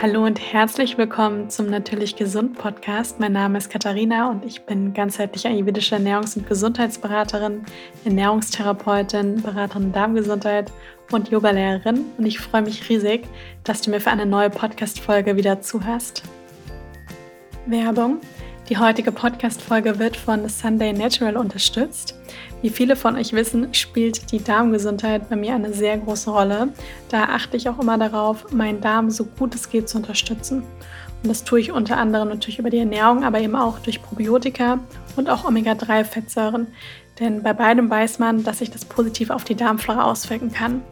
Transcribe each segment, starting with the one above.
Hallo und herzlich willkommen zum Natürlich Gesund Podcast. Mein Name ist Katharina und ich bin ganzheitliche ayurvedische Ernährungs- und Gesundheitsberaterin, Ernährungstherapeutin, Beraterin Darmgesundheit und Yogalehrerin. Und ich freue mich riesig, dass du mir für eine neue Podcast-Folge wieder zuhörst. Werbung. Die heutige Podcast-Folge wird von Sunday Natural unterstützt. Wie viele von euch wissen, spielt die Darmgesundheit bei mir eine sehr große Rolle. Da achte ich auch immer darauf, meinen Darm so gut es geht zu unterstützen. Und das tue ich unter anderem natürlich über die Ernährung, aber eben auch durch Probiotika und auch Omega-3-Fettsäuren. Denn bei beidem weiß man, dass sich das positiv auf die Darmflora auswirken kann.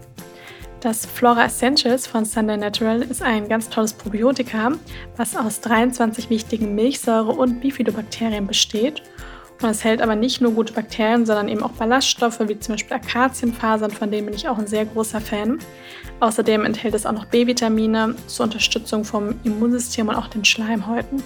Das Flora Essentials von Sunday Natural ist ein ganz tolles Probiotika, was aus 23 wichtigen Milchsäure- und Bifidobakterien besteht. Und es hält aber nicht nur gute Bakterien, sondern eben auch Ballaststoffe, wie zum Beispiel Akazienfasern, von denen bin ich auch ein sehr großer Fan. Außerdem enthält es auch noch B-Vitamine zur Unterstützung vom Immunsystem und auch den Schleimhäuten.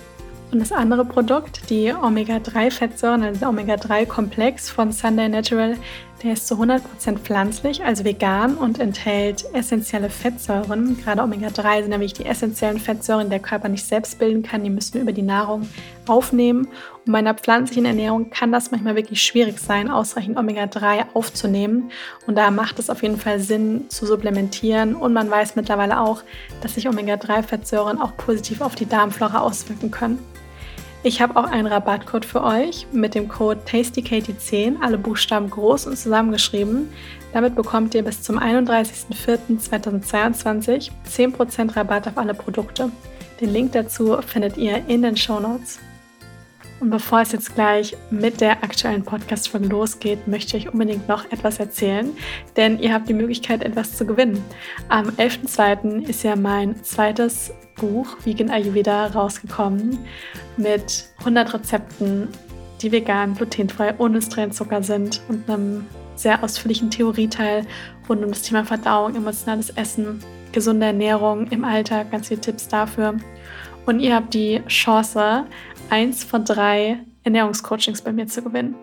Und das andere Produkt, die Omega-3-Fettsäuren, also der Omega-3-Komplex von Sunday Natural, der ist zu 100% pflanzlich, also vegan und enthält essentielle Fettsäuren. Gerade Omega-3 sind nämlich die essentiellen Fettsäuren, die der Körper nicht selbst bilden kann. Die müssen wir über die Nahrung aufnehmen. Und bei einer pflanzlichen Ernährung kann das manchmal wirklich schwierig sein, ausreichend Omega-3 aufzunehmen. Und da macht es auf jeden Fall Sinn zu supplementieren. Und man weiß mittlerweile auch, dass sich Omega-3-Fettsäuren auch positiv auf die Darmflora auswirken können. Ich habe auch einen Rabattcode für euch mit dem Code TastyKatie10, alle Buchstaben groß und zusammengeschrieben. Damit bekommt ihr bis zum 31.04.2022 10% Rabatt auf alle Produkte. Den Link dazu findet ihr in den Show Notes. Und bevor es jetzt gleich mit der aktuellen Podcast-Folge losgeht, möchte ich euch unbedingt noch etwas erzählen, denn ihr habt die Möglichkeit, etwas zu gewinnen. Am 11.02. ist ja mein zweites Buch Vegan Ayurveda rausgekommen mit 100 Rezepten, die vegan, glutenfrei, ohne Zucker sind und einem sehr ausführlichen Theorieteil rund um das Thema Verdauung, emotionales Essen, gesunde Ernährung im Alltag, ganz viele Tipps dafür. Und ihr habt die Chance, eins von drei Ernährungscoachings bei mir zu gewinnen.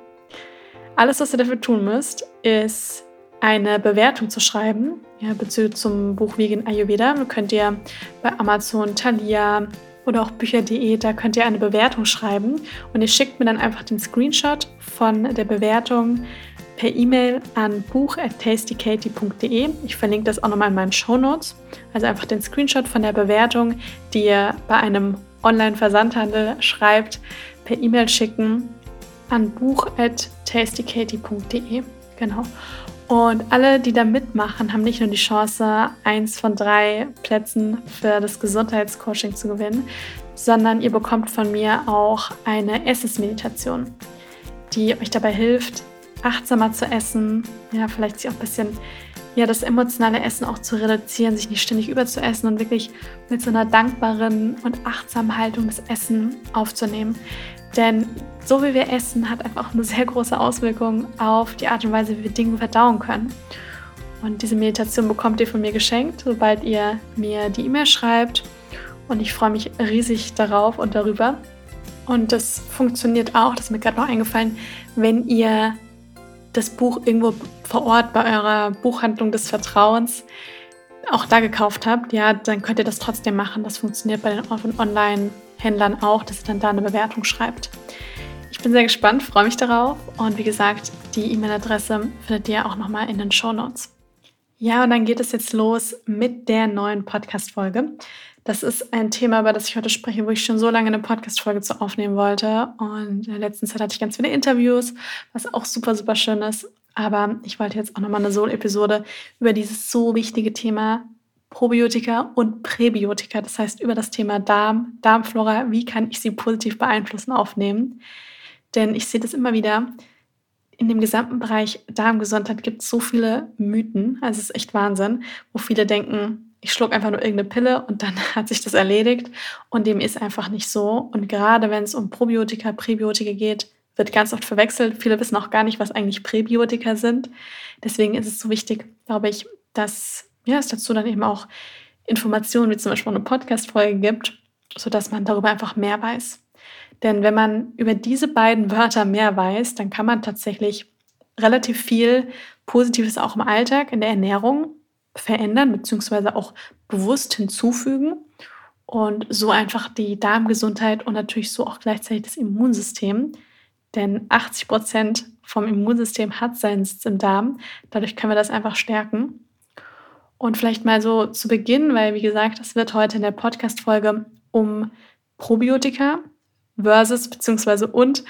Alles, was ihr dafür tun müsst, ist eine Bewertung zu schreiben ja, bezüglich zum Buch Vegan Ayurveda. Könnt ihr bei Amazon, Thalia oder auch Bücher.de, da könnt ihr eine Bewertung schreiben und ihr schickt mir dann einfach den Screenshot von der Bewertung per E-Mail an buch.tastykatie.de. Ich verlinke das auch nochmal in meinen Show Notes. Also einfach den Screenshot von der Bewertung, die ihr bei einem Online-Versandhandel schreibt, per E-Mail schicken an buch.tastykatie.de. Genau. Und alle, die da mitmachen, haben nicht nur die Chance, eins von drei Plätzen für das Gesundheitscoaching zu gewinnen, sondern ihr bekommt von mir auch eine Essensmeditation, die euch dabei hilft, achtsamer zu essen, ja, vielleicht sich auch ein bisschen ja, das emotionale Essen auch zu reduzieren, sich nicht ständig überzuessen und wirklich mit so einer dankbaren und achtsamen Haltung das Essen aufzunehmen. Denn so wie wir essen, hat einfach eine sehr große Auswirkung auf die Art und Weise, wie wir Dinge verdauen können. Und diese Meditation bekommt ihr von mir geschenkt, sobald ihr mir die E-Mail schreibt. Und ich freue mich riesig darauf und darüber. Und das funktioniert auch, das ist mir gerade noch eingefallen, wenn ihr das Buch irgendwo vor Ort bei eurer Buchhandlung des Vertrauens auch da gekauft habt, ja, dann könnt ihr das trotzdem machen. Das funktioniert bei den Online-Händlern auch, dass ihr dann da eine Bewertung schreibt. Ich bin sehr gespannt, freue mich darauf und wie gesagt, die E-Mail-Adresse findet ihr auch nochmal in den Show Notes. Ja, und dann geht es jetzt los mit der neuen Podcast-Folge. Das ist ein Thema, über das ich heute spreche, wo ich schon so lange eine Podcast-Folge zu aufnehmen wollte. Und in der letzten Zeit hatte ich ganz viele Interviews, was auch super, super schön ist. Aber ich wollte jetzt auch nochmal eine Solo-Episode über dieses so wichtige Thema Probiotika und Präbiotika, das heißt über das Thema Darm, Darmflora, wie kann ich sie positiv beeinflussen, aufnehmen. Denn ich sehe das immer wieder, in dem gesamten Bereich Darmgesundheit gibt es so viele Mythen, also es ist echt Wahnsinn, wo viele denken, ich schluck einfach nur irgendeine Pille und dann hat sich das erledigt. Und dem ist einfach nicht so. Und gerade wenn es um Probiotika, Präbiotika geht, wird ganz oft verwechselt. Viele wissen auch gar nicht, was eigentlich Präbiotika sind. Deswegen ist es so wichtig, glaube ich, dass ja, es dazu dann eben auch Informationen wie zum Beispiel eine Podcast-Folge gibt, sodass man darüber einfach mehr weiß. Denn wenn man über diese beiden Wörter mehr weiß, dann kann man tatsächlich relativ viel Positives auch im Alltag, in der Ernährung verändern, beziehungsweise auch bewusst hinzufügen. und so einfach die Darmgesundheit und natürlich so auch gleichzeitig das Immunsystem. Denn 80 Prozent vom Immunsystem hat seinen Sitz im Darm. Dadurch können wir das einfach stärken. Und vielleicht mal so zu Beginn, weil wie gesagt, es wird heute in der Podcast-Folge um Probiotika versus beziehungsweise und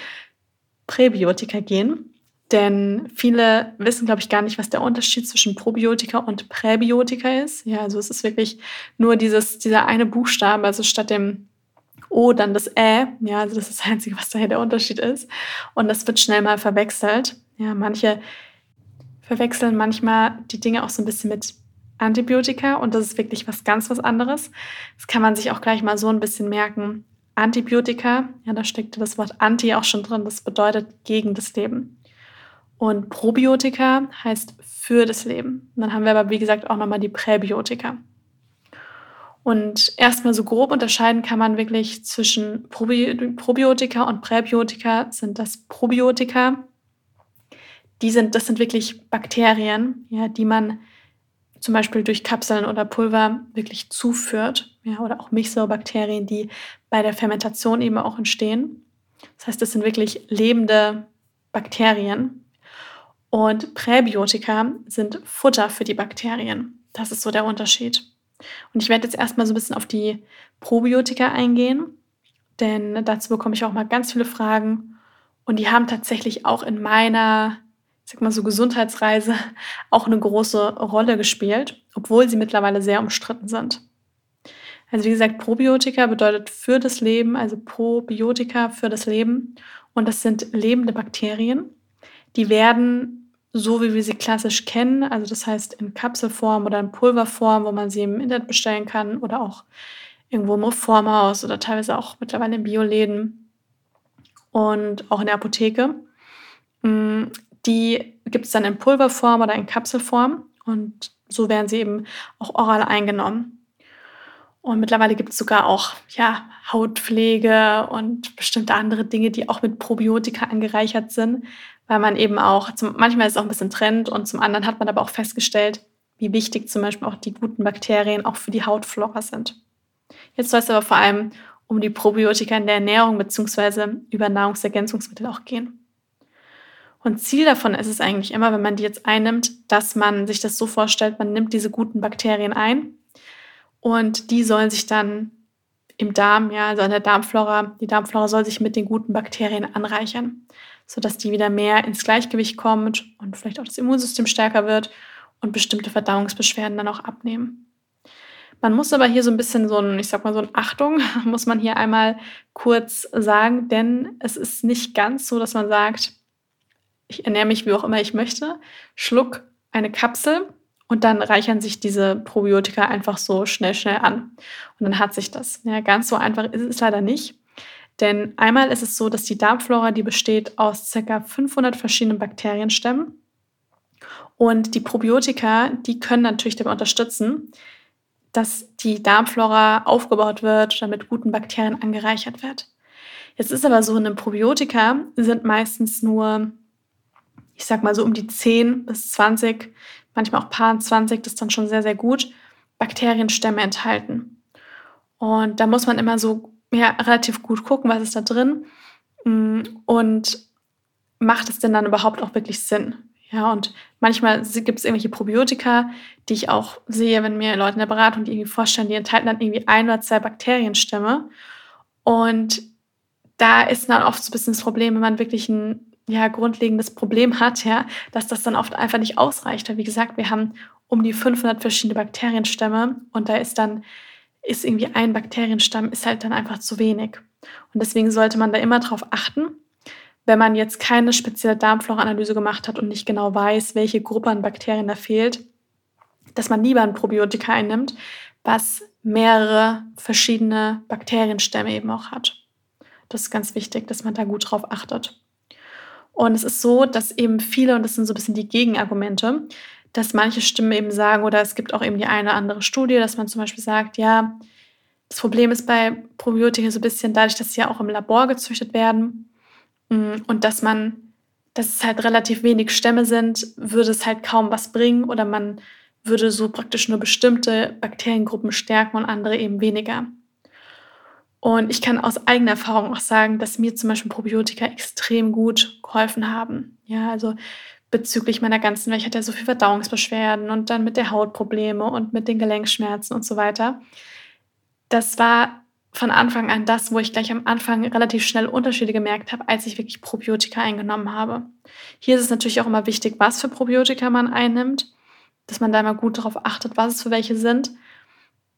Präbiotika gehen. Denn viele wissen, glaube ich, gar nicht, was der Unterschied zwischen Probiotika und Präbiotika ist. Ja, also es ist wirklich nur dieses, dieser eine Buchstabe, also statt dem O dann das Ä. Ja, also das ist das Einzige, was daher der Unterschied ist. Und das wird schnell mal verwechselt. Ja, manche verwechseln manchmal die Dinge auch so ein bisschen mit Antibiotika und das ist wirklich was ganz was anderes. Das kann man sich auch gleich mal so ein bisschen merken. Antibiotika, ja, da steckt das Wort Anti auch schon drin, das bedeutet gegen das Leben. Und Probiotika heißt für das Leben. Und dann haben wir aber, wie gesagt, auch nochmal die Präbiotika. Und erstmal so grob unterscheiden kann man wirklich zwischen Probi Probiotika und Präbiotika. Sind das Probiotika? Die sind, das sind wirklich Bakterien, ja, die man zum Beispiel durch Kapseln oder Pulver wirklich zuführt. Ja, oder auch Milchsäurebakterien, die bei der Fermentation eben auch entstehen. Das heißt, das sind wirklich lebende Bakterien, und Präbiotika sind Futter für die Bakterien. Das ist so der Unterschied. Und ich werde jetzt erstmal so ein bisschen auf die Probiotika eingehen, denn dazu bekomme ich auch mal ganz viele Fragen. Und die haben tatsächlich auch in meiner, sag mal so, Gesundheitsreise auch eine große Rolle gespielt, obwohl sie mittlerweile sehr umstritten sind. Also wie gesagt, Probiotika bedeutet für das Leben, also Probiotika für das Leben. Und das sind lebende Bakterien. Die werden so, wie wir sie klassisch kennen, also das heißt in Kapselform oder in Pulverform, wo man sie im Internet bestellen kann oder auch irgendwo im Reformhaus oder teilweise auch mittlerweile in Bioläden und auch in der Apotheke. Die gibt es dann in Pulverform oder in Kapselform und so werden sie eben auch oral eingenommen. Und mittlerweile gibt es sogar auch ja, Hautpflege und bestimmte andere Dinge, die auch mit Probiotika angereichert sind, weil man eben auch, zum, manchmal ist es auch ein bisschen Trend und zum anderen hat man aber auch festgestellt, wie wichtig zum Beispiel auch die guten Bakterien auch für die Hautflora sind. Jetzt soll es aber vor allem um die Probiotika in der Ernährung bzw. über Nahrungsergänzungsmittel auch gehen. Und Ziel davon ist es eigentlich immer, wenn man die jetzt einnimmt, dass man sich das so vorstellt, man nimmt diese guten Bakterien ein und die sollen sich dann im Darm, ja, also in der Darmflora, die Darmflora soll sich mit den guten Bakterien anreichern sodass die wieder mehr ins Gleichgewicht kommt und vielleicht auch das Immunsystem stärker wird und bestimmte Verdauungsbeschwerden dann auch abnehmen. Man muss aber hier so ein bisschen so ein, ich sag mal so ein Achtung, muss man hier einmal kurz sagen, denn es ist nicht ganz so, dass man sagt, ich ernähre mich wie auch immer ich möchte, schluck eine Kapsel und dann reichern sich diese Probiotika einfach so schnell, schnell an. Und dann hat sich das. Ja, ganz so einfach ist es leider nicht. Denn einmal ist es so, dass die Darmflora, die besteht aus ca. 500 verschiedenen Bakterienstämmen. Und die Probiotika, die können natürlich dabei unterstützen, dass die Darmflora aufgebaut wird oder mit guten Bakterien angereichert wird. Jetzt ist aber so, in einem Probiotika sind meistens nur, ich sag mal so um die 10 bis 20, manchmal auch paar 20, das ist dann schon sehr, sehr gut, Bakterienstämme enthalten. Und da muss man immer so ja, relativ gut gucken, was ist da drin mm, und macht es denn dann überhaupt auch wirklich Sinn? Ja, und manchmal gibt es irgendwelche Probiotika, die ich auch sehe, wenn mir Leute in der Beratung die irgendwie vorstellen, die enthalten dann irgendwie ein oder zwei Bakterienstämme. Und da ist dann oft so ein bisschen das Problem, wenn man wirklich ein ja, grundlegendes Problem hat, ja, dass das dann oft einfach nicht ausreicht. Wie gesagt, wir haben um die 500 verschiedene Bakterienstämme und da ist dann ist irgendwie ein Bakterienstamm, ist halt dann einfach zu wenig. Und deswegen sollte man da immer drauf achten, wenn man jetzt keine spezielle Darmflora-Analyse gemacht hat und nicht genau weiß, welche Gruppe an Bakterien da fehlt, dass man lieber ein Probiotika einnimmt, was mehrere verschiedene Bakterienstämme eben auch hat. Das ist ganz wichtig, dass man da gut drauf achtet. Und es ist so, dass eben viele, und das sind so ein bisschen die Gegenargumente, dass manche Stimmen eben sagen, oder es gibt auch eben die eine oder andere Studie, dass man zum Beispiel sagt, ja, das Problem ist bei Probiotika so ein bisschen dadurch, dass sie ja auch im Labor gezüchtet werden mm, und dass man, dass es halt relativ wenig Stämme sind, würde es halt kaum was bringen oder man würde so praktisch nur bestimmte Bakteriengruppen stärken und andere eben weniger. Und ich kann aus eigener Erfahrung auch sagen, dass mir zum Beispiel Probiotika extrem gut geholfen haben. Ja, also bezüglich meiner ganzen, weil ich hatte ja so viel Verdauungsbeschwerden und dann mit der Haut Probleme und mit den Gelenkschmerzen und so weiter. Das war von Anfang an das, wo ich gleich am Anfang relativ schnell Unterschiede gemerkt habe, als ich wirklich Probiotika eingenommen habe. Hier ist es natürlich auch immer wichtig, was für Probiotika man einnimmt, dass man da immer gut darauf achtet, was es für welche sind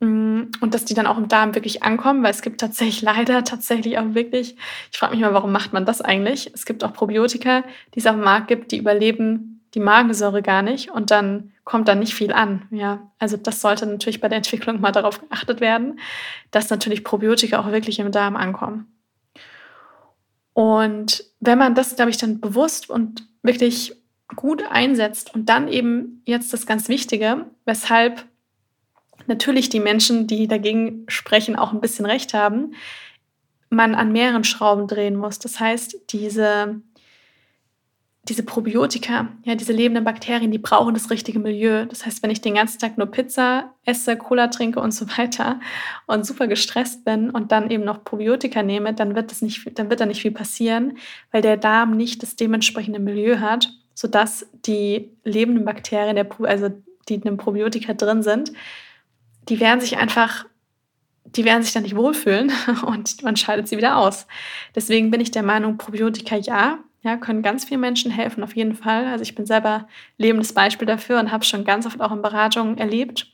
und dass die dann auch im Darm wirklich ankommen, weil es gibt tatsächlich leider tatsächlich auch wirklich, ich frage mich mal, warum macht man das eigentlich? Es gibt auch Probiotika, die es auf dem Markt gibt, die überleben die Magensäure gar nicht und dann kommt da nicht viel an. Ja, also das sollte natürlich bei der Entwicklung mal darauf geachtet werden, dass natürlich Probiotika auch wirklich im Darm ankommen. Und wenn man das, glaube ich, dann bewusst und wirklich gut einsetzt und dann eben jetzt das ganz Wichtige, weshalb natürlich die Menschen, die dagegen sprechen, auch ein bisschen recht haben, man an mehreren Schrauben drehen muss. Das heißt, diese diese Probiotika, ja, diese lebenden Bakterien, die brauchen das richtige Milieu. Das heißt, wenn ich den ganzen Tag nur Pizza esse, Cola trinke und so weiter und super gestresst bin und dann eben noch Probiotika nehme, dann wird das nicht, dann wird da nicht viel passieren, weil der Darm nicht das dementsprechende Milieu hat, sodass die lebenden Bakterien, der, also die in dem Probiotika drin sind, die werden sich einfach die werden sich dann nicht wohlfühlen und man scheidet sie wieder aus. Deswegen bin ich der Meinung, Probiotika ja, ja, können ganz vielen Menschen helfen, auf jeden Fall. Also ich bin selber lebendes Beispiel dafür und habe schon ganz oft auch in Beratungen erlebt.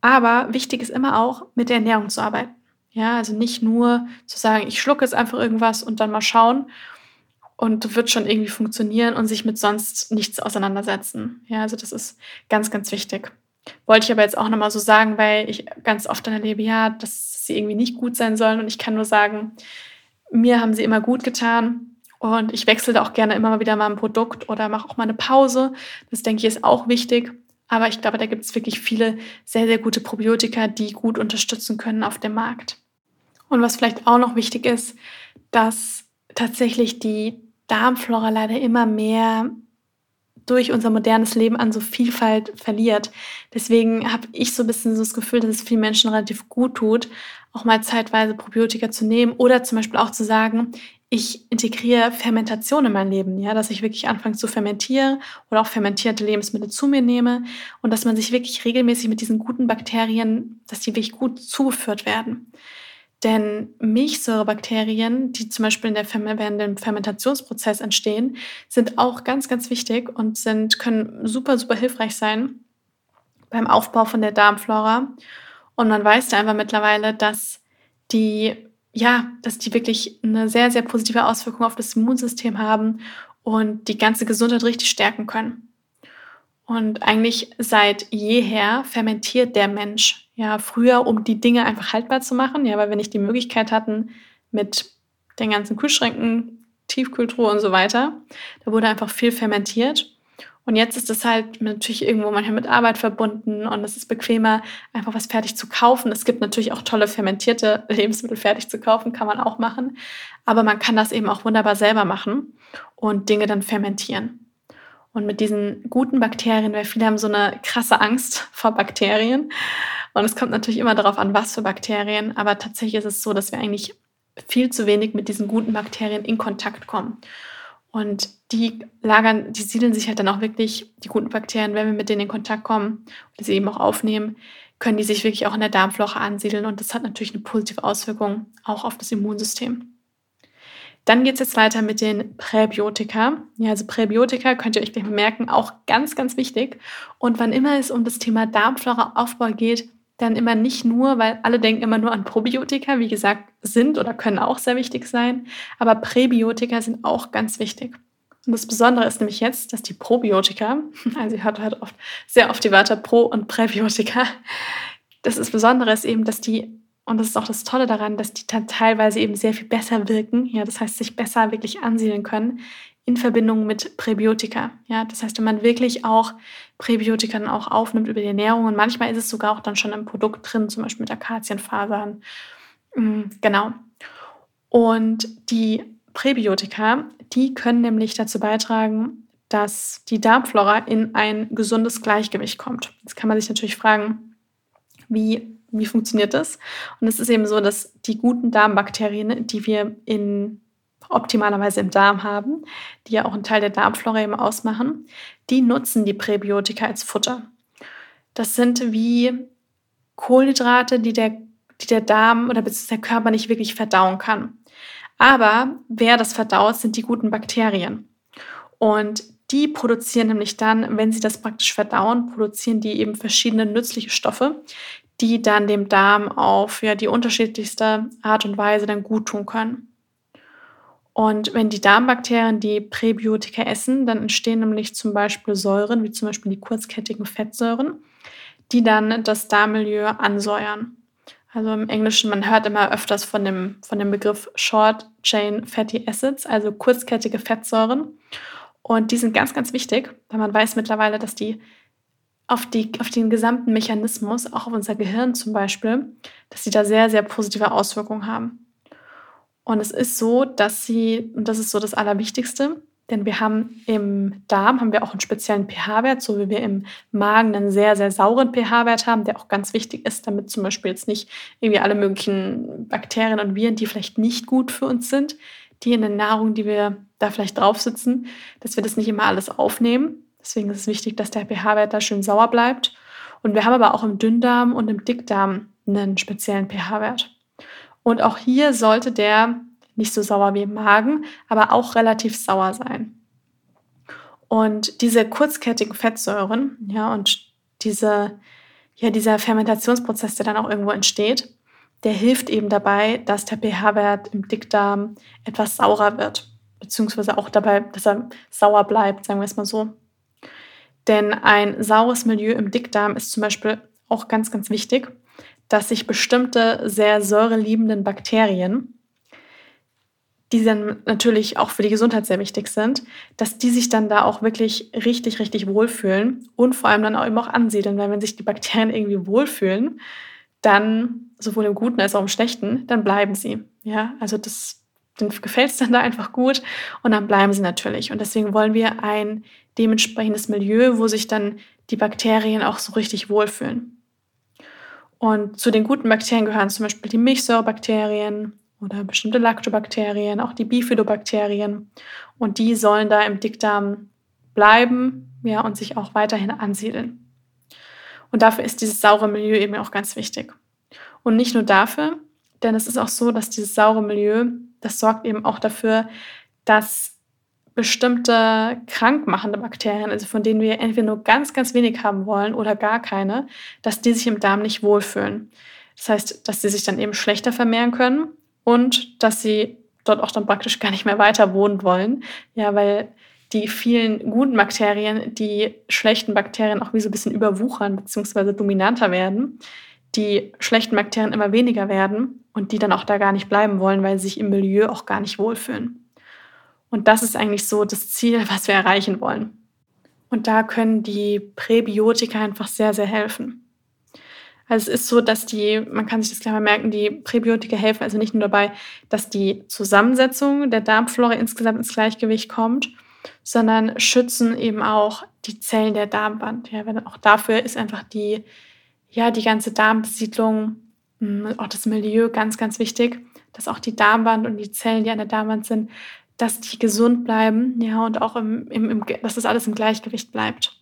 Aber wichtig ist immer auch, mit der Ernährung zu arbeiten. Ja, also nicht nur zu sagen, ich schlucke jetzt einfach irgendwas und dann mal schauen und wird schon irgendwie funktionieren und sich mit sonst nichts auseinandersetzen. Ja, also das ist ganz, ganz wichtig. Wollte ich aber jetzt auch nochmal so sagen, weil ich ganz oft dann erlebe, ja, dass sie irgendwie nicht gut sein sollen. Und ich kann nur sagen, mir haben sie immer gut getan. Und ich wechsle da auch gerne immer mal wieder mal ein Produkt oder mache auch mal eine Pause. Das denke ich ist auch wichtig. Aber ich glaube, da gibt es wirklich viele sehr, sehr gute Probiotika, die gut unterstützen können auf dem Markt. Und was vielleicht auch noch wichtig ist, dass tatsächlich die Darmflora leider immer mehr durch unser modernes Leben an so Vielfalt verliert. Deswegen habe ich so ein bisschen so das Gefühl, dass es vielen Menschen relativ gut tut, auch mal zeitweise Probiotika zu nehmen oder zum Beispiel auch zu sagen, ich integriere Fermentation in mein Leben, ja, dass ich wirklich anfange zu fermentieren oder auch fermentierte Lebensmittel zu mir nehme und dass man sich wirklich regelmäßig mit diesen guten Bakterien, dass die wirklich gut zugeführt werden. Denn Milchsäurebakterien, die zum Beispiel in der während dem Fermentationsprozess entstehen, sind auch ganz, ganz wichtig und sind, können super, super hilfreich sein beim Aufbau von der Darmflora. Und man weiß da einfach mittlerweile, dass die ja, dass die wirklich eine sehr, sehr positive Auswirkung auf das Immunsystem haben und die ganze Gesundheit richtig stärken können. Und eigentlich seit jeher fermentiert der Mensch. Ja, früher, um die Dinge einfach haltbar zu machen, ja, weil wir nicht die Möglichkeit hatten, mit den ganzen Kühlschränken, Tiefkühltruhe und so weiter, da wurde einfach viel fermentiert. Und jetzt ist es halt natürlich irgendwo manchmal mit Arbeit verbunden und es ist bequemer, einfach was fertig zu kaufen. Es gibt natürlich auch tolle fermentierte Lebensmittel fertig zu kaufen, kann man auch machen. Aber man kann das eben auch wunderbar selber machen und Dinge dann fermentieren. Und mit diesen guten Bakterien, weil viele haben so eine krasse Angst vor Bakterien. Und es kommt natürlich immer darauf an, was für Bakterien. Aber tatsächlich ist es so, dass wir eigentlich viel zu wenig mit diesen guten Bakterien in Kontakt kommen. Und die lagern, die siedeln sich halt dann auch wirklich, die guten Bakterien, wenn wir mit denen in Kontakt kommen und sie eben auch aufnehmen, können die sich wirklich auch in der Darmfloche ansiedeln und das hat natürlich eine positive Auswirkung auch auf das Immunsystem. Dann geht es jetzt weiter mit den Präbiotika. Ja, also Präbiotika könnt ihr euch gleich merken, auch ganz, ganz wichtig. Und wann immer es um das Thema Darmflora-Aufbau geht, dann immer nicht nur, weil alle denken immer nur an Probiotika, wie gesagt, sind oder können auch sehr wichtig sein, aber Präbiotika sind auch ganz wichtig. Und das Besondere ist nämlich jetzt, dass die Probiotika, also ihr hört halt oft, sehr oft die Wörter Pro- und Präbiotika, das ist Besondere ist eben, dass die, und das ist auch das Tolle daran, dass die dann teilweise eben sehr viel besser wirken, ja, das heißt, sich besser wirklich ansiedeln können in Verbindung mit Präbiotika. Ja, das heißt, wenn man wirklich auch Präbiotika dann auch aufnimmt über die Ernährung und manchmal ist es sogar auch dann schon im Produkt drin, zum Beispiel mit Akazienfasern. Mm, genau. Und die Präbiotika, die können nämlich dazu beitragen, dass die Darmflora in ein gesundes Gleichgewicht kommt. Jetzt kann man sich natürlich fragen, wie wie funktioniert das? Und es ist eben so, dass die guten Darmbakterien, die wir in optimalerweise im Darm haben, die ja auch einen Teil der Darmflora eben ausmachen, die nutzen die Präbiotika als Futter. Das sind wie Kohlenhydrate, die der, die der Darm oder der Körper nicht wirklich verdauen kann. Aber wer das verdaut, sind die guten Bakterien. Und die produzieren nämlich dann, wenn sie das praktisch verdauen, produzieren die eben verschiedene nützliche Stoffe, die dann dem Darm auf ja, die unterschiedlichste Art und Weise dann gut tun können. Und wenn die Darmbakterien die Präbiotika essen, dann entstehen nämlich zum Beispiel Säuren, wie zum Beispiel die kurzkettigen Fettsäuren, die dann das Darmmilieu ansäuern. Also im Englischen, man hört immer öfters von dem, von dem Begriff Short Chain Fatty Acids, also kurzkettige Fettsäuren. Und die sind ganz, ganz wichtig, weil man weiß mittlerweile, dass die auf, die, auf den gesamten Mechanismus, auch auf unser Gehirn zum Beispiel, dass sie da sehr, sehr positive Auswirkungen haben. Und es ist so, dass sie, und das ist so das Allerwichtigste, denn wir haben im Darm haben wir auch einen speziellen pH-Wert, so wie wir im Magen einen sehr, sehr sauren pH-Wert haben, der auch ganz wichtig ist, damit zum Beispiel jetzt nicht irgendwie alle möglichen Bakterien und Viren, die vielleicht nicht gut für uns sind, die in der Nahrung, die wir da vielleicht drauf sitzen, dass wir das nicht immer alles aufnehmen. Deswegen ist es wichtig, dass der pH-Wert da schön sauer bleibt. Und wir haben aber auch im Dünndarm und im Dickdarm einen speziellen pH-Wert. Und auch hier sollte der nicht so sauer wie im Magen, aber auch relativ sauer sein. Und diese kurzkettigen Fettsäuren, ja, und diese, ja, dieser Fermentationsprozess, der dann auch irgendwo entsteht, der hilft eben dabei, dass der pH-Wert im Dickdarm etwas saurer wird, beziehungsweise auch dabei, dass er sauer bleibt, sagen wir es mal so. Denn ein saures Milieu im Dickdarm ist zum Beispiel auch ganz, ganz wichtig, dass sich bestimmte sehr säureliebenden Bakterien die dann natürlich auch für die Gesundheit sehr wichtig sind, dass die sich dann da auch wirklich richtig, richtig wohlfühlen und vor allem dann auch eben auch ansiedeln, weil wenn sich die Bakterien irgendwie wohlfühlen, dann sowohl im Guten als auch im Schlechten, dann bleiben sie. Ja, also das, gefällt es dann da einfach gut und dann bleiben sie natürlich. Und deswegen wollen wir ein dementsprechendes Milieu, wo sich dann die Bakterien auch so richtig wohlfühlen. Und zu den guten Bakterien gehören zum Beispiel die Milchsäurebakterien, oder bestimmte Lactobakterien, auch die Bifidobakterien. Und die sollen da im Dickdarm bleiben ja, und sich auch weiterhin ansiedeln. Und dafür ist dieses saure Milieu eben auch ganz wichtig. Und nicht nur dafür, denn es ist auch so, dass dieses saure Milieu, das sorgt eben auch dafür, dass bestimmte krankmachende Bakterien, also von denen wir entweder nur ganz, ganz wenig haben wollen oder gar keine, dass die sich im Darm nicht wohlfühlen. Das heißt, dass sie sich dann eben schlechter vermehren können und dass sie dort auch dann praktisch gar nicht mehr weiter wohnen wollen. Ja, weil die vielen guten Bakterien, die schlechten Bakterien auch wie so ein bisschen überwuchern bzw. dominanter werden, die schlechten Bakterien immer weniger werden und die dann auch da gar nicht bleiben wollen, weil sie sich im Milieu auch gar nicht wohlfühlen. Und das ist eigentlich so das Ziel, was wir erreichen wollen. Und da können die Präbiotika einfach sehr, sehr helfen. Also es ist so, dass die, man kann sich das gleich mal merken, die Präbiotika helfen also nicht nur dabei, dass die Zusammensetzung der Darmflora insgesamt ins Gleichgewicht kommt, sondern schützen eben auch die Zellen der Darmwand. Ja, auch dafür ist einfach die, ja, die ganze Darmbesiedlung, hm, auch das Milieu ganz, ganz wichtig, dass auch die Darmwand und die Zellen, die an der Darmwand sind, dass die gesund bleiben, ja, und auch im, im, im, dass das alles im Gleichgewicht bleibt.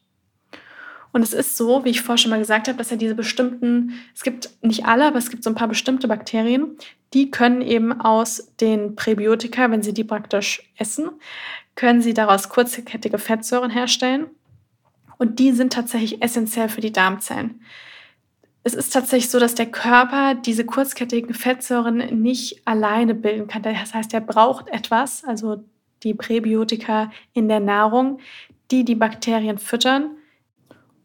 Und es ist so, wie ich vorher schon mal gesagt habe, dass ja diese bestimmten, es gibt nicht alle, aber es gibt so ein paar bestimmte Bakterien, die können eben aus den Präbiotika, wenn sie die praktisch essen, können sie daraus kurzkettige Fettsäuren herstellen. Und die sind tatsächlich essentiell für die Darmzellen. Es ist tatsächlich so, dass der Körper diese kurzkettigen Fettsäuren nicht alleine bilden kann. Das heißt, er braucht etwas, also die Präbiotika in der Nahrung, die die Bakterien füttern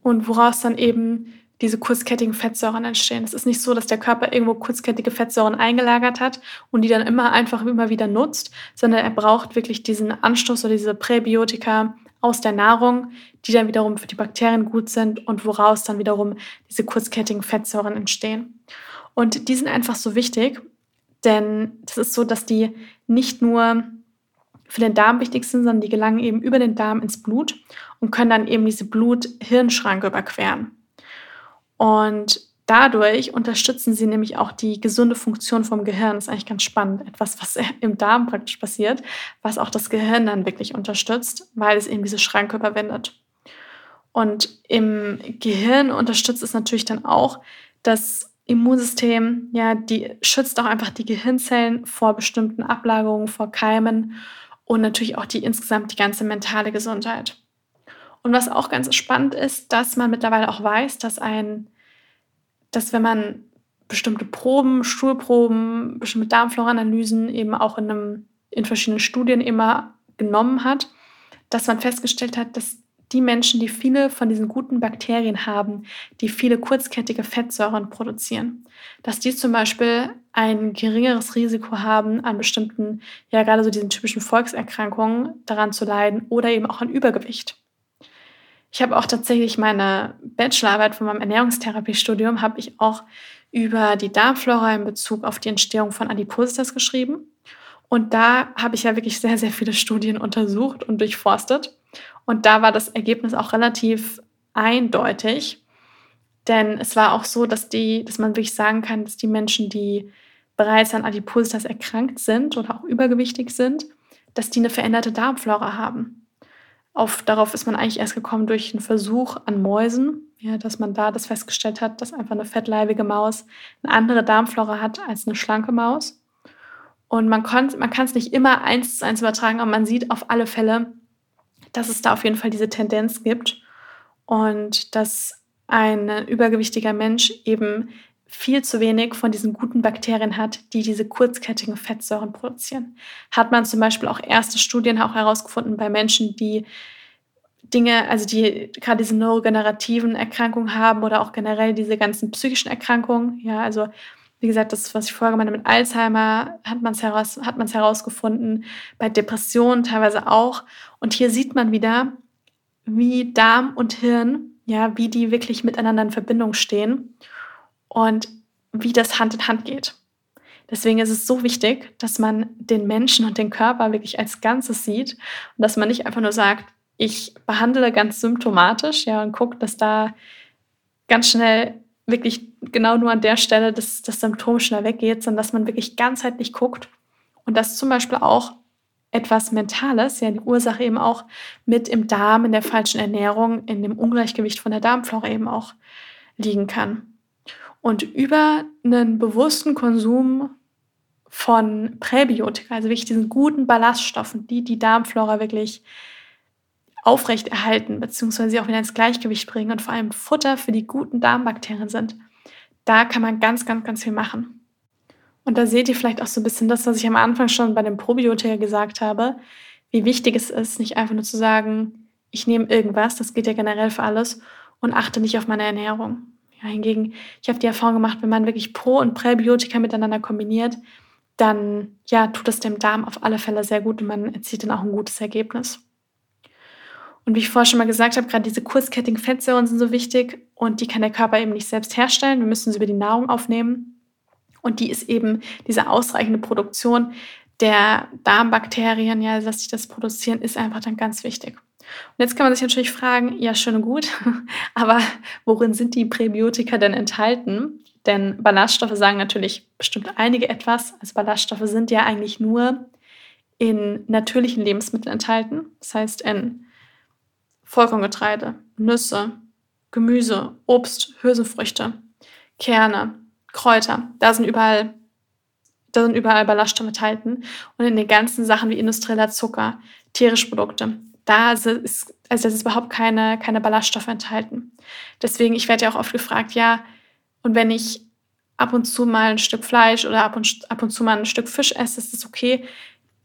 und woraus dann eben diese kurzkettigen Fettsäuren entstehen. Es ist nicht so, dass der Körper irgendwo kurzkettige Fettsäuren eingelagert hat und die dann immer einfach immer wieder nutzt, sondern er braucht wirklich diesen Anstoß oder diese Präbiotika aus der Nahrung, die dann wiederum für die Bakterien gut sind und woraus dann wiederum diese kurzkettigen Fettsäuren entstehen. Und die sind einfach so wichtig, denn es ist so, dass die nicht nur für den Darm wichtig sind, sondern die gelangen eben über den Darm ins Blut und können dann eben diese Blut-Hirn-Schranke überqueren. Und dadurch unterstützen sie nämlich auch die gesunde Funktion vom Gehirn. Das ist eigentlich ganz spannend. Etwas, was im Darm praktisch passiert, was auch das Gehirn dann wirklich unterstützt, weil es eben diese Schranke überwindet. Und im Gehirn unterstützt es natürlich dann auch das Immunsystem, ja, die schützt auch einfach die Gehirnzellen vor bestimmten Ablagerungen, vor Keimen und natürlich auch die insgesamt die ganze mentale Gesundheit. Und was auch ganz spannend ist, dass man mittlerweile auch weiß, dass ein, dass wenn man bestimmte Proben, Stuhlproben, bestimmte Darmflora-Analysen eben auch in, einem, in verschiedenen Studien immer genommen hat, dass man festgestellt hat, dass die Menschen, die viele von diesen guten Bakterien haben, die viele kurzkettige Fettsäuren produzieren, dass die zum Beispiel ein geringeres Risiko haben, an bestimmten, ja gerade so diesen typischen Volkserkrankungen daran zu leiden oder eben auch an Übergewicht. Ich habe auch tatsächlich meine Bachelorarbeit von meinem Ernährungstherapiestudium habe ich auch über die Darmflora in Bezug auf die Entstehung von Adipositas geschrieben. Und da habe ich ja wirklich sehr, sehr viele Studien untersucht und durchforstet. Und da war das Ergebnis auch relativ eindeutig. Denn es war auch so, dass, die, dass man wirklich sagen kann, dass die Menschen, die bereits an Adipositas erkrankt sind oder auch übergewichtig sind, dass die eine veränderte Darmflora haben. Auf, darauf ist man eigentlich erst gekommen durch einen Versuch an Mäusen, ja, dass man da das festgestellt hat, dass einfach eine fettleibige Maus eine andere Darmflora hat als eine schlanke Maus. Und man, man kann es nicht immer eins zu eins übertragen, aber man sieht auf alle Fälle, dass es da auf jeden Fall diese Tendenz gibt und dass ein übergewichtiger Mensch eben viel zu wenig von diesen guten Bakterien hat, die diese kurzkettigen Fettsäuren produzieren. Hat man zum Beispiel auch erste Studien auch herausgefunden bei Menschen, die Dinge, also die gerade diese neurogenerativen Erkrankungen haben oder auch generell diese ganzen psychischen Erkrankungen. Ja, also wie gesagt, das, was ich vorher gemeint habe mit Alzheimer, hat man es heraus, herausgefunden, bei Depressionen teilweise auch. Und hier sieht man wieder, wie Darm und Hirn, ja, wie die wirklich miteinander in Verbindung stehen und wie das Hand in Hand geht. Deswegen ist es so wichtig, dass man den Menschen und den Körper wirklich als Ganzes sieht und dass man nicht einfach nur sagt, ich behandle ganz symptomatisch, ja, und gucke, dass da ganz schnell wirklich genau nur an der Stelle das, das Symptom schnell weggeht, sondern dass man wirklich ganzheitlich guckt und dass zum Beispiel auch etwas Mentales, ja die Ursache eben auch mit im Darm, in der falschen Ernährung, in dem Ungleichgewicht von der Darmflora eben auch liegen kann. Und über einen bewussten Konsum von Präbiotika, also wirklich diesen guten Ballaststoffen, die die Darmflora wirklich aufrechterhalten, beziehungsweise sie auch wieder ins Gleichgewicht bringen und vor allem Futter für die guten Darmbakterien sind, da kann man ganz, ganz, ganz viel machen. Und da seht ihr vielleicht auch so ein bisschen das, was ich am Anfang schon bei dem Probiotika gesagt habe, wie wichtig es ist, nicht einfach nur zu sagen, ich nehme irgendwas, das geht ja generell für alles, und achte nicht auf meine Ernährung. Ja, hingegen, ich habe die Erfahrung gemacht, wenn man wirklich Pro- und Präbiotika miteinander kombiniert, dann ja, tut es dem Darm auf alle Fälle sehr gut und man erzielt dann auch ein gutes Ergebnis. Und wie ich vorher schon mal gesagt habe, gerade diese kurzkettigen Fettsäuren sind so wichtig und die kann der Körper eben nicht selbst herstellen. Wir müssen sie über die Nahrung aufnehmen. Und die ist eben diese ausreichende Produktion der Darmbakterien, ja, dass sich das produzieren, ist einfach dann ganz wichtig. Und jetzt kann man sich natürlich fragen, ja, schön und gut, aber worin sind die Präbiotika denn enthalten? Denn Ballaststoffe sagen natürlich bestimmt einige etwas. Also Ballaststoffe sind ja eigentlich nur in natürlichen Lebensmitteln enthalten. Das heißt in Vollkorngetreide, Nüsse, Gemüse, Obst, Hülsenfrüchte, Kerne, Kräuter. Da sind überall, da sind überall Ballaststoffe enthalten. Und in den ganzen Sachen wie industrieller Zucker, tierische Produkte, da ist, also das ist überhaupt keine, keine Ballaststoffe enthalten. Deswegen, ich werde ja auch oft gefragt, ja, und wenn ich ab und zu mal ein Stück Fleisch oder ab und, ab und zu mal ein Stück Fisch esse, ist das okay.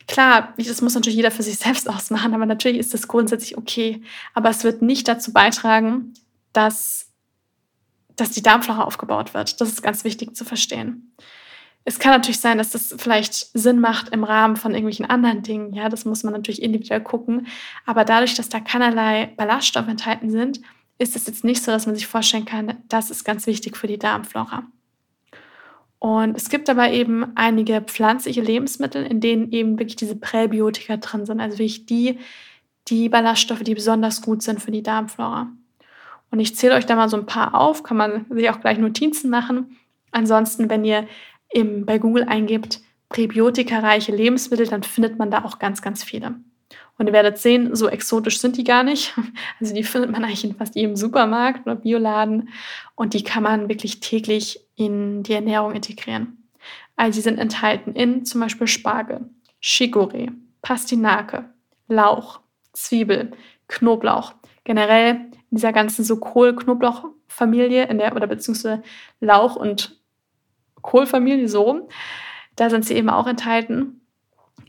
Klar, das muss natürlich jeder für sich selbst ausmachen, aber natürlich ist das grundsätzlich okay. Aber es wird nicht dazu beitragen, dass, dass die Darmflora aufgebaut wird. Das ist ganz wichtig zu verstehen. Es kann natürlich sein, dass das vielleicht Sinn macht im Rahmen von irgendwelchen anderen Dingen. Ja, das muss man natürlich individuell gucken. Aber dadurch, dass da keinerlei Ballaststoffe enthalten sind, ist es jetzt nicht so, dass man sich vorstellen kann, das ist ganz wichtig für die Darmflora. Und es gibt aber eben einige pflanzliche Lebensmittel, in denen eben wirklich diese Präbiotika drin sind, also wirklich die, die Ballaststoffe, die besonders gut sind für die Darmflora. Und ich zähle euch da mal so ein paar auf, kann man sich auch gleich Notizen machen. Ansonsten, wenn ihr im, bei Google eingibt, präbiotika-reiche Lebensmittel, dann findet man da auch ganz, ganz viele. Und ihr werdet sehen, so exotisch sind die gar nicht. Also die findet man eigentlich in fast jedem Supermarkt oder Bioladen. Und die kann man wirklich täglich in die Ernährung integrieren. Also sie sind enthalten in zum Beispiel Spargel, Chicorée, Pastinake, Lauch, Zwiebel, Knoblauch. Generell in dieser ganzen so Kohl-Knoblauch-Familie, in der, oder beziehungsweise Lauch- und Kohlfamilie, so rum, da sind sie eben auch enthalten.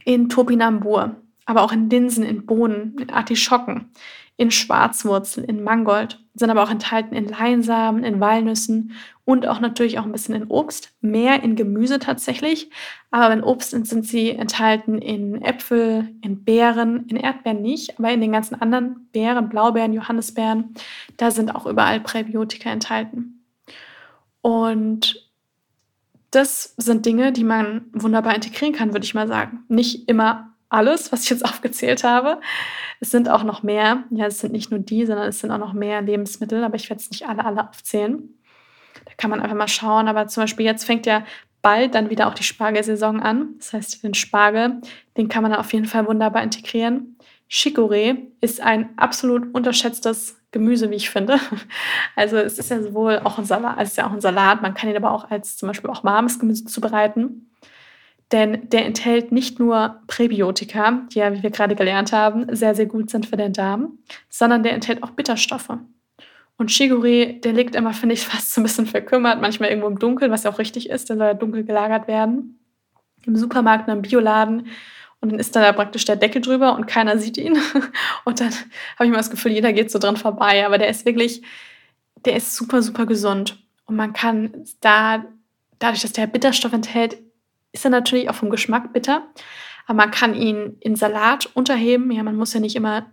In Topinambur, aber auch in Linsen, in Bohnen, in Artischocken, in Schwarzwurzeln, in Mangold, sind aber auch enthalten in Leinsamen, in Walnüssen und auch natürlich auch ein bisschen in Obst, mehr in Gemüse tatsächlich. Aber in Obst sind sie enthalten in Äpfel, in Beeren, in Erdbeeren nicht, aber in den ganzen anderen Beeren, Blaubeeren, Johannisbeeren, da sind auch überall Präbiotika enthalten. Und das sind Dinge, die man wunderbar integrieren kann, würde ich mal sagen. Nicht immer alles, was ich jetzt aufgezählt habe. Es sind auch noch mehr. Ja, es sind nicht nur die, sondern es sind auch noch mehr Lebensmittel, aber ich werde es nicht alle, alle aufzählen. Da kann man einfach mal schauen. Aber zum Beispiel jetzt fängt ja bald dann wieder auch die Spargelsaison an. Das heißt, den Spargel, den kann man auf jeden Fall wunderbar integrieren. Chicorée ist ein absolut unterschätztes Gemüse, wie ich finde. Also es ist ja sowohl auch ein Salat, es ist ja auch ein Salat, man kann ihn aber auch als zum Beispiel auch warmes Gemüse zubereiten. Denn der enthält nicht nur Präbiotika, die ja, wie wir gerade gelernt haben, sehr, sehr gut sind für den Darm, sondern der enthält auch Bitterstoffe. Und Chicorée, der liegt immer, finde ich, fast so ein bisschen verkümmert, manchmal irgendwo im Dunkeln, was ja auch richtig ist, der soll ja dunkel gelagert werden. Im Supermarkt, im Bioladen. Und dann ist da praktisch der Deckel drüber und keiner sieht ihn. Und dann habe ich immer das Gefühl, jeder geht so dran vorbei. Aber der ist wirklich, der ist super, super gesund. Und man kann da, dadurch, dass der Bitterstoff enthält, ist er natürlich auch vom Geschmack bitter, aber man kann ihn in Salat unterheben. Ja, man muss ja nicht immer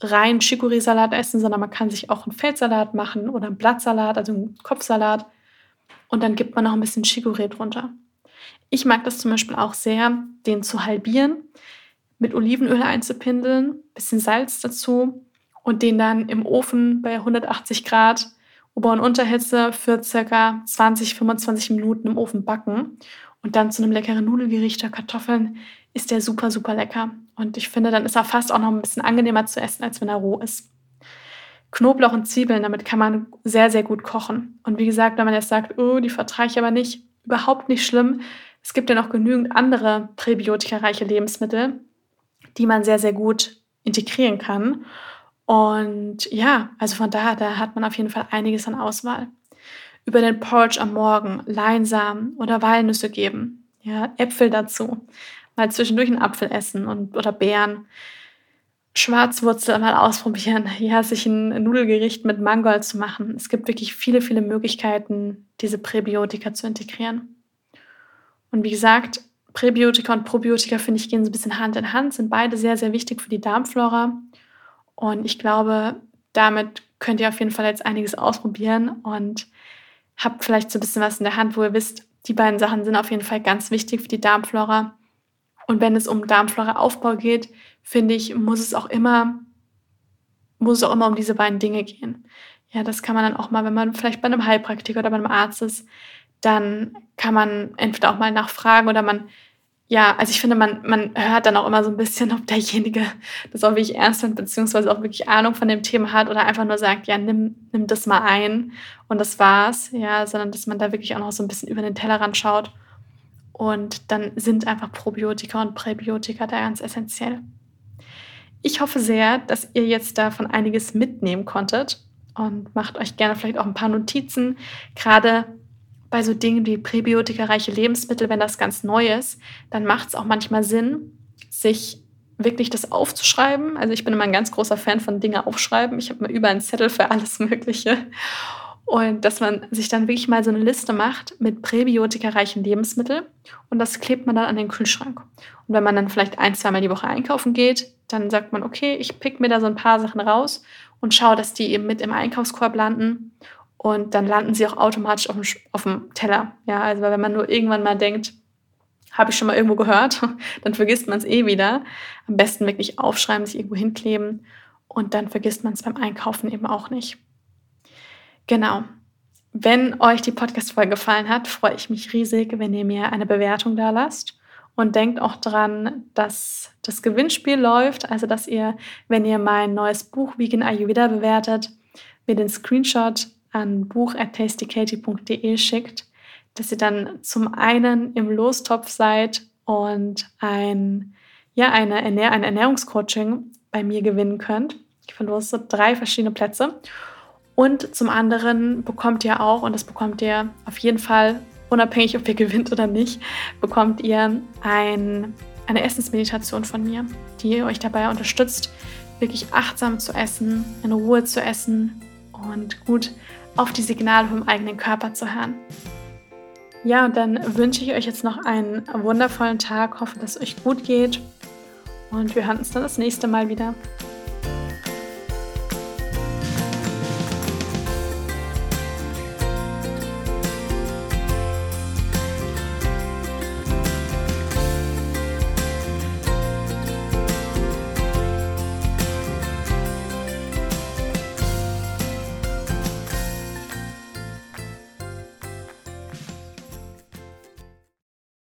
rein Chicorée-Salat essen, sondern man kann sich auch einen Feldsalat machen oder einen Blattsalat, also einen Kopfsalat. Und dann gibt man noch ein bisschen Chicorée drunter. Ich mag das zum Beispiel auch sehr, den zu halbieren, mit Olivenöl einzupindeln, bisschen Salz dazu und den dann im Ofen bei 180 Grad Ober- und Unterhitze für circa 20, 25 Minuten im Ofen backen. Und dann zu einem leckeren Nudelgericht oder Kartoffeln ist der super, super lecker. Und ich finde, dann ist er fast auch noch ein bisschen angenehmer zu essen, als wenn er roh ist. Knoblauch und Zwiebeln, damit kann man sehr, sehr gut kochen. Und wie gesagt, wenn man jetzt sagt, oh, die vertrage ich aber nicht, überhaupt nicht schlimm. Es gibt ja noch genügend andere präbiotikareiche Lebensmittel, die man sehr, sehr gut integrieren kann. Und ja, also von daher, da hat man auf jeden Fall einiges an Auswahl über den Porridge am Morgen Leinsamen oder Walnüsse geben. Ja, Äpfel dazu. Mal zwischendurch einen Apfel essen und, oder Beeren. Schwarzwurzel mal ausprobieren. Ja, sich ein Nudelgericht mit Mangold zu machen. Es gibt wirklich viele, viele Möglichkeiten, diese Präbiotika zu integrieren. Und wie gesagt, Präbiotika und Probiotika, finde ich, gehen so ein bisschen Hand in Hand, sind beide sehr, sehr wichtig für die Darmflora. Und ich glaube, damit könnt ihr auf jeden Fall jetzt einiges ausprobieren und habt vielleicht so ein bisschen was in der Hand, wo ihr wisst, die beiden Sachen sind auf jeden Fall ganz wichtig für die Darmflora. Und wenn es um Darmflora-Aufbau geht, finde ich, muss es auch immer, muss es auch immer um diese beiden Dinge gehen. Ja, das kann man dann auch mal, wenn man vielleicht bei einem Heilpraktiker oder bei einem Arzt ist, dann kann man entweder auch mal nachfragen oder man ja, also ich finde, man, man hört dann auch immer so ein bisschen, ob derjenige das auch wirklich ernst nimmt, beziehungsweise auch wirklich Ahnung von dem Thema hat oder einfach nur sagt, ja, nimm, nimm das mal ein und das war's, ja, sondern dass man da wirklich auch noch so ein bisschen über den Tellerrand schaut. Und dann sind einfach Probiotika und Präbiotika da ganz essentiell. Ich hoffe sehr, dass ihr jetzt davon einiges mitnehmen konntet und macht euch gerne vielleicht auch ein paar Notizen, gerade bei so Dingen wie präbiotikareiche Lebensmittel, wenn das ganz neu ist, dann macht es auch manchmal Sinn, sich wirklich das aufzuschreiben. Also ich bin immer ein ganz großer Fan von Dinge aufschreiben. Ich habe mir über einen Zettel für alles Mögliche. Und dass man sich dann wirklich mal so eine Liste macht mit präbiotikareichen Lebensmitteln und das klebt man dann an den Kühlschrank. Und wenn man dann vielleicht ein, zweimal die Woche einkaufen geht, dann sagt man, okay, ich pick mir da so ein paar Sachen raus und schaue, dass die eben mit im Einkaufskorb landen und dann landen sie auch automatisch auf dem, auf dem Teller. Ja, also wenn man nur irgendwann mal denkt, habe ich schon mal irgendwo gehört, dann vergisst man es eh wieder. Am besten wirklich aufschreiben, sich irgendwo hinkleben und dann vergisst man es beim Einkaufen eben auch nicht. Genau. Wenn euch die Podcast-Folge gefallen hat, freue ich mich riesig, wenn ihr mir eine Bewertung da lasst. Und denkt auch dran, dass das Gewinnspiel läuft, also dass ihr, wenn ihr mein neues Buch Vegan Ayurveda bewertet, mir den Screenshot an buch.tastykatie.de schickt, dass ihr dann zum einen im Lostopf seid und ein, ja, eine Ernähr ein Ernährungscoaching bei mir gewinnen könnt. Ich verlose drei verschiedene Plätze. Und zum anderen bekommt ihr auch, und das bekommt ihr auf jeden Fall, unabhängig ob ihr gewinnt oder nicht, bekommt ihr ein, eine Essensmeditation von mir, die euch dabei unterstützt, wirklich achtsam zu essen, in Ruhe zu essen und gut auf die Signale vom eigenen Körper zu hören. Ja, und dann wünsche ich euch jetzt noch einen wundervollen Tag, hoffe, dass es euch gut geht und wir hören uns dann das nächste Mal wieder.